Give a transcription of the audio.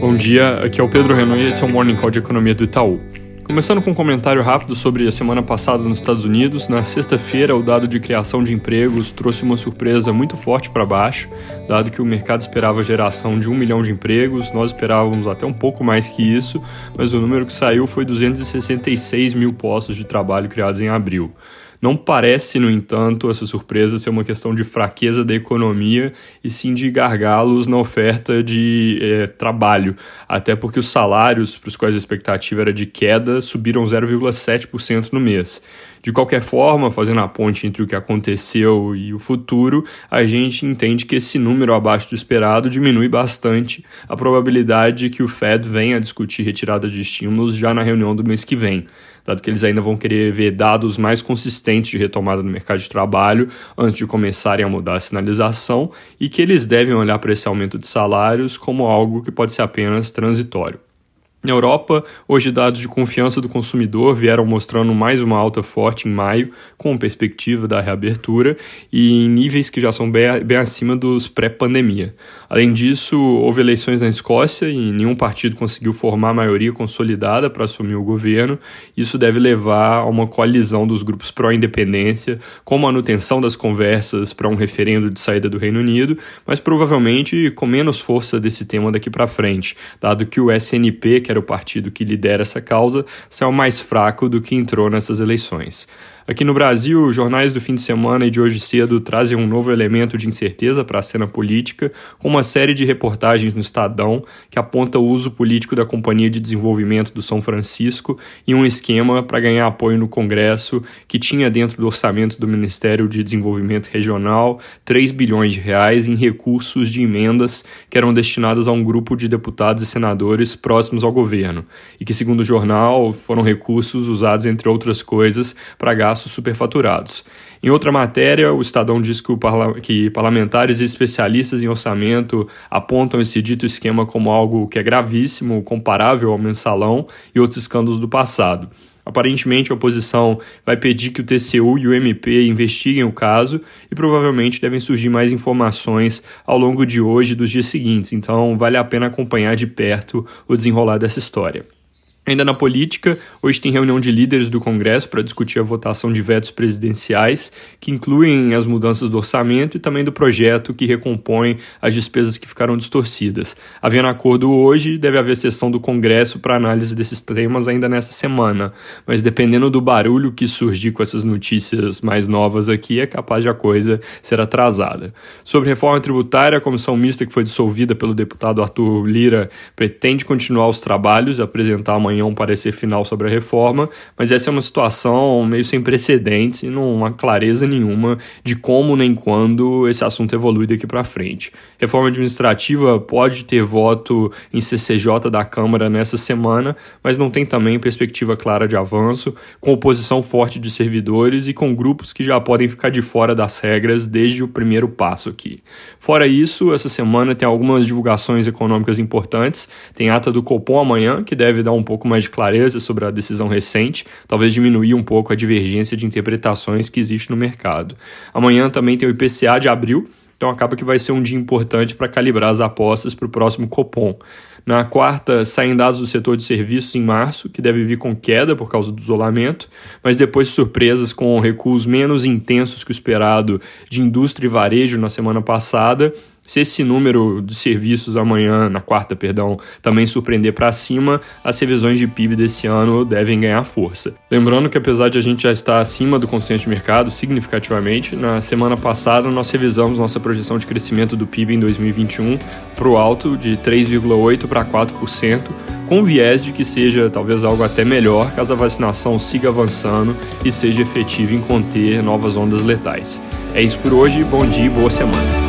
Bom dia, aqui é o Pedro Renan e esse é o Morning Call de Economia do Itaú. Começando com um comentário rápido sobre a semana passada nos Estados Unidos, na sexta-feira o dado de criação de empregos trouxe uma surpresa muito forte para baixo, dado que o mercado esperava geração de um milhão de empregos, nós esperávamos até um pouco mais que isso, mas o número que saiu foi 266 mil postos de trabalho criados em abril. Não parece, no entanto, essa surpresa ser uma questão de fraqueza da economia e sim de gargalos na oferta de é, trabalho, até porque os salários para os quais a expectativa era de queda subiram 0,7% no mês. De qualquer forma, fazendo a ponte entre o que aconteceu e o futuro, a gente entende que esse número abaixo do esperado diminui bastante a probabilidade de que o Fed venha a discutir retirada de estímulos já na reunião do mês que vem, dado que eles ainda vão querer ver dados mais consistentes de retomada no mercado de trabalho antes de começarem a mudar a sinalização e que eles devem olhar para esse aumento de salários como algo que pode ser apenas transitório. Na Europa, hoje dados de confiança do consumidor vieram mostrando mais uma alta forte em maio, com perspectiva da reabertura e em níveis que já são bem, bem acima dos pré-pandemia. Além disso, houve eleições na Escócia e nenhum partido conseguiu formar a maioria consolidada para assumir o governo. Isso deve levar a uma coalizão dos grupos pró-independência, com manutenção das conversas para um referendo de saída do Reino Unido, mas provavelmente com menos força desse tema daqui para frente, dado que o SNP, que era o partido que lidera essa causa, saiu mais fraco do que entrou nessas eleições. Aqui no Brasil, os jornais do fim de semana e de hoje cedo trazem um novo elemento de incerteza para a cena política, com uma série de reportagens no Estadão que aponta o uso político da Companhia de Desenvolvimento do São Francisco em um esquema para ganhar apoio no Congresso que tinha dentro do orçamento do Ministério de Desenvolvimento Regional 3 bilhões de reais em recursos de emendas que eram destinados a um grupo de deputados e senadores próximos ao governo e que, segundo o jornal, foram recursos usados, entre outras coisas, para gastos gastos superfaturados. Em outra matéria, o Estadão diz que, parla que parlamentares e especialistas em orçamento apontam esse dito esquema como algo que é gravíssimo, comparável ao mensalão e outros escândalos do passado. Aparentemente, a oposição vai pedir que o TCU e o MP investiguem o caso e provavelmente devem surgir mais informações ao longo de hoje e dos dias seguintes, então vale a pena acompanhar de perto o desenrolar dessa história. Ainda na política, hoje tem reunião de líderes do Congresso para discutir a votação de vetos presidenciais, que incluem as mudanças do orçamento e também do projeto que recompõe as despesas que ficaram distorcidas. Havendo acordo hoje, deve haver sessão do Congresso para análise desses temas ainda nesta semana, mas dependendo do barulho que surgir com essas notícias mais novas aqui, é capaz de a coisa ser atrasada. Sobre reforma tributária, a comissão mista que foi dissolvida pelo deputado Arthur Lira pretende continuar os trabalhos, apresentar amanhã amanhã um parecer final sobre a reforma, mas essa é uma situação meio sem precedentes e não há clareza nenhuma de como nem quando esse assunto evolui daqui para frente. Reforma administrativa pode ter voto em CCJ da Câmara nessa semana, mas não tem também perspectiva clara de avanço, com oposição forte de servidores e com grupos que já podem ficar de fora das regras desde o primeiro passo aqui. Fora isso, essa semana tem algumas divulgações econômicas importantes, tem ata do Copom amanhã, que deve dar um mais de clareza sobre a decisão recente, talvez diminuir um pouco a divergência de interpretações que existe no mercado. Amanhã também tem o IPCA de abril, então acaba que vai ser um dia importante para calibrar as apostas para o próximo Copom. Na quarta, saem dados do setor de serviços em março, que deve vir com queda por causa do isolamento, mas depois surpresas com recuos menos intensos que o esperado de indústria e varejo na semana passada se esse número de serviços amanhã, na quarta, perdão, também surpreender para cima, as revisões de PIB desse ano devem ganhar força. Lembrando que apesar de a gente já estar acima do consenso de mercado significativamente, na semana passada nós revisamos nossa projeção de crescimento do PIB em 2021 para o alto de 3,8 para 4%, com viés de que seja talvez algo até melhor caso a vacinação siga avançando e seja efetiva em conter novas ondas letais. É isso por hoje, bom dia e boa semana.